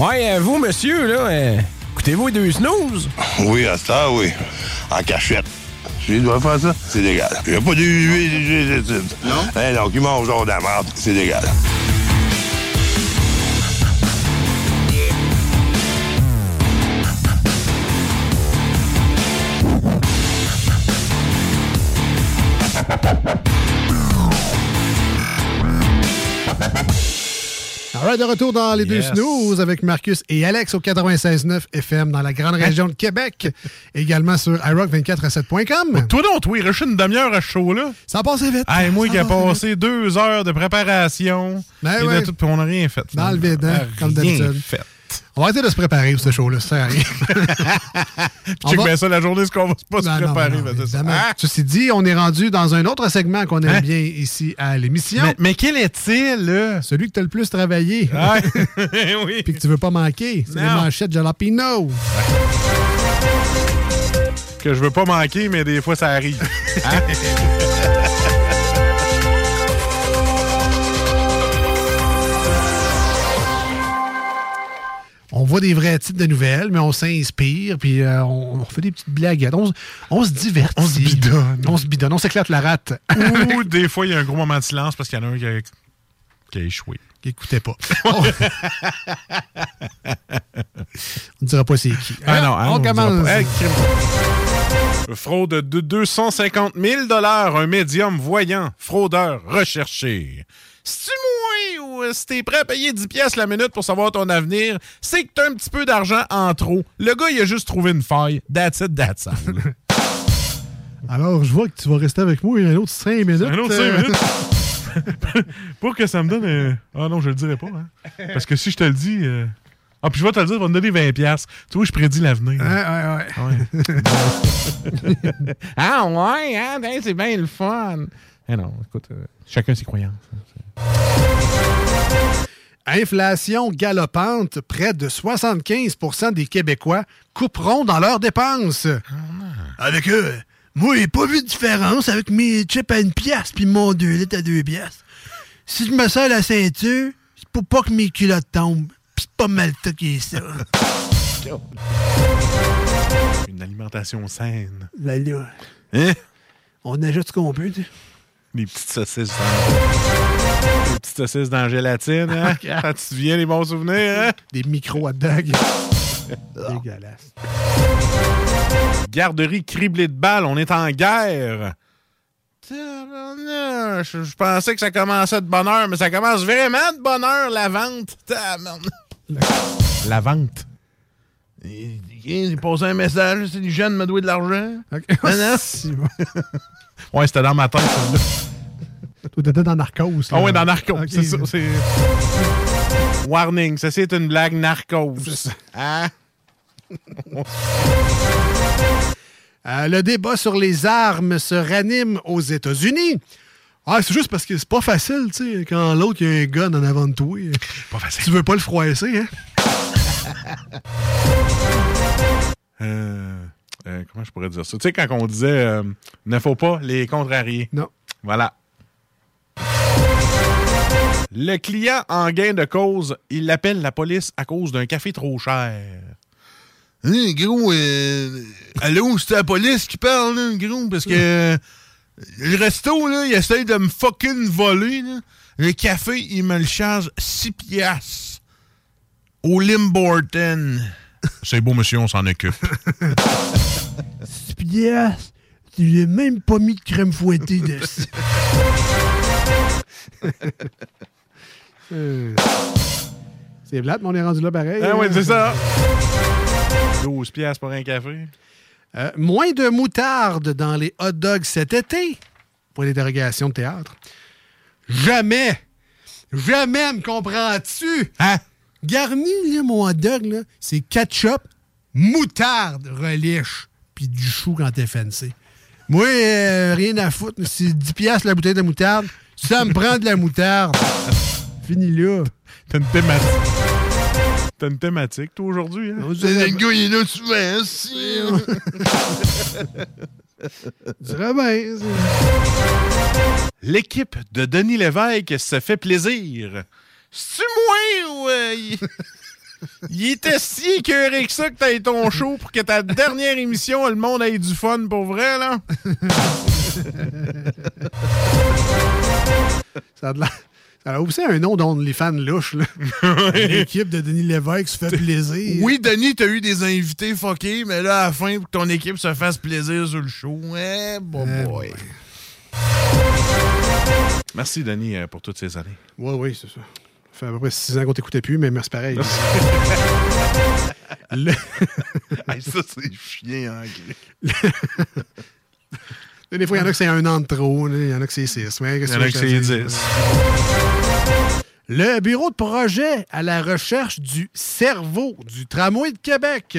Ouais, euh, vous, monsieur, là, euh, écoutez-vous deux snooze? Oui, à ça, oui. En cachette. Je dois faire ça, c'est légal. A pas de Non? Hein, donc, ils mangent genre de la merde, c'est légal. Right, de retour dans les deux snooze avec Marcus et Alex au 96.9 FM dans la grande région de Québec. Également sur iRock247.com. Toi donc, il reste une demi-heure à ce show-là. Ça a passé vite. Hey, moi qui a passe passé deux heures de préparation. Ben et ouais. de tout, puis on n'a rien fait. Dans le vide, hein, comme d'habitude. fait. On va arrêter de se préparer pour ce show-là, ça rien. On Check va- bien ça la journée, ce qu'on va pas se non, préparer. non, ben, c'est ça. évidemment. Ah! Ceci dit, on est rendu dans un autre segment qu'on aime Hein? bien ici à l'émission. Mais, mais quel est-il, là? Celui que tu as le plus travaillé. Ouais. oui. Puis que tu veux pas manquer. C'est les manchettes Jalapino. Que je veux pas manquer, mais des fois, ça arrive. Hein? Voit des vrais titres de nouvelles, mais on s'inspire, puis euh, on, on fait des petites blaguettes. On, se- on se divertit. On se bidonne. On se bidonne. On s'éclate la rate. Ou des fois, il y a un gros moment de silence parce qu'il y en a un qui a, qui a échoué. Écoutez pas. on ne dira pas c'est qui. Ah non, hein, on, commence. Fraude de 250 000 un médium voyant, fraudeur recherché. Si tu moins ou euh, si t'es prêt à payer 10 pièces la minute pour savoir ton avenir, c'est que t'as un petit peu d'argent en trop. Le gars, il a juste trouvé une faille. That's it, that's all. Alors, je vois que tu vas rester avec moi un autre 5 minutes. Un autre Euh, 5 minutes? pour que ça me donne... un- Ah non, je le dirai pas. Hein. Parce que si je te le dis... euh, Ah, puis je vais te le dire, tu vas me donner 20 pièces. Tu vois, je prédis l'avenir. Ouais, ouais, ouais. Ouais. ah ouais, hein, ben, c'est bien le fun. Eh non, écoute, euh, chacun ses croyances. Inflation galopante, près de 75% des Québécois couperont dans leurs dépenses. Avec eux, moi, j'ai pas vu de différence avec mes chips à une pièce puis mon 2 litres à 2 pièces. Si je me sers la ceinture, c'est pour pas que mes culottes tombent. Pis c'est pas mal tout qui est ça. Une alimentation saine. Là, là, Hein? on ajoute ce qu'on peut, tu sais. Les petites saucisses dans... Les petites saucisses dans la gélatine, hein? Quand tu te souviens les bons souvenirs, hein? Des micro hot dogs. Dégueulasse. Garderie criblée de balles, on est en guerre. Je, je pensais que ça commençait de bonne heure, mais ça commence vraiment de bonne heure, la vente. La vente. Il il posé un message, c'est du jeune me doit de l'argent. Ok. Non, non. Si, bon. Ouais, c'était dans ma tête, celle-là. Toi, t'étais dans Narcos. Ah ouais, dans Narcos, c'est ça. Warning, ça c'est une blague Narcos. Hein? Euh, le débat sur les armes se ranime aux États-Unis. Ah, c'est juste parce que c'est pas facile, tu sais, quand l'autre, il y a un gun en avant de toi. Pas facile. Tu veux pas le froisser, hein? Euh, euh, comment je pourrais dire ça? Tu sais, quand on disait euh, ne faut pas les contrarier. Non. Voilà. Le client en gain de cause, il appelle la police à cause d'un café trop cher. Hein, gros, euh, allô, c'est la police qui parle, là, gros, parce que euh, le resto, là, il essaye de me fucking voler, là. Le café, il me le charge 6 piastres. Au Limborton. C'est beau, monsieur, on s'en occupe. 6 piastres. Tu n'as même pas mis de crème fouettée dessus. Euh, c'est plate, mais on est rendu là pareil. Ah hein. oui, c'est ça. 12 piastres pour un café. Euh, moins de moutarde dans les hot dogs cet été? Point d'interrogation de théâtre. Jamais! Jamais, me comprends-tu? Hein? Garni, là, mon hot dog, là, c'est ketchup, moutarde, relish, puis du chou quand t'es fancy. Moi, euh, rien à foutre. C'est 10 piastres la bouteille de moutarde. Ça me prend de la moutarde. Fini là. T'as une thématique. T'as une thématique, toi, aujourd'hui. Hein? Le gars, il est là souvent, si. bien. c'est- L'équipe de Denis Lévesque se fait plaisir. C'est-tu moi ou... euh, il... il était si écœuré que ça que t'as ton show pour que ta dernière émission, le monde ait du fun pour vrai, là? Ça a, de l'air- ça a aussi un nom d'OnlyFans louche. là. L'équipe de Denis Lévesque se fait plaisir. Oui, Denis, t'as eu des invités fuckés, mais là, à la fin, pour que ton équipe se fasse plaisir sur le show, eh, bon Eh boy. Merci, Denis, euh, pour toutes ces années. Oui, oui, c'est ça. Fait à peu près six ans qu'on t'écoutait plus, mais merci pareil. Le- Hey, ça, c'est chien, hein. Des fois, il y en a que c'est un an de trop, il y en a que c'est six. mais Il y en a que c'est? 10. Le bureau de projet à la recherche du cerveau du tramway de Québec.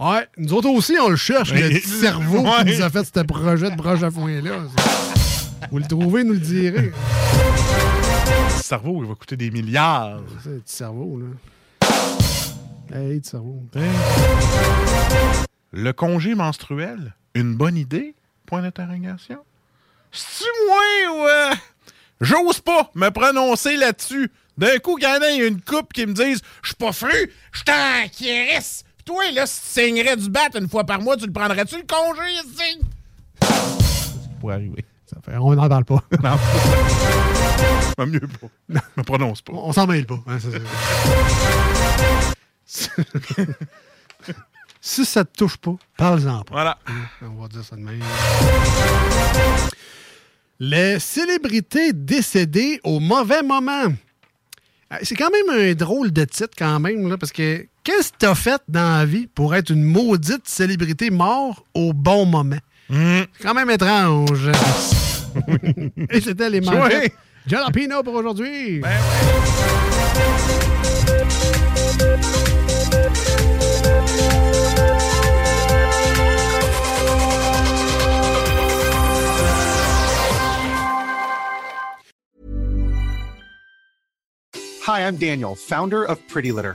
Ouais, nous autres aussi, on le cherche, le Hmm. Petit cerveau Ouais. qui nous a fait ce projet de broche à foin-là. Vous le trouvez, nous le direz. Le cerveau, il va coûter des milliards. C'est le petit cerveau, là. Hey, petit cerveau. Le congé menstruel, une bonne idée? Point d'interrogation. C'est-tu moi ou... euh, J'ose pas me prononcer là-dessus. D'un coup, quand il y a une coupe qui me dise « Je suis pas fru, je t'en crisse. Puis Toi, là, si tu saignerais du bat une fois par mois, tu le prendrais-tu, le congé, ici? » Pour arriver. Fait, on n'en parle pas. Non. Pas mieux pas. Me prononce pas. On s'en mêle pas. hein, ça, si ça te touche pas, parle-en pas. Voilà. On va dire ça de même. Les célébrités décédées au mauvais moment. Euh, C'est quand même un drôle de titre, quand même, là, parce que qu'est-ce que t'as fait dans la vie pour être une maudite célébrité morte au bon moment? C'est quand même étrange. Et c'était les manchettes. Ouais. Jalapino pour aujourd'hui. Hi, I'm Daniel, founder of Pretty Litter.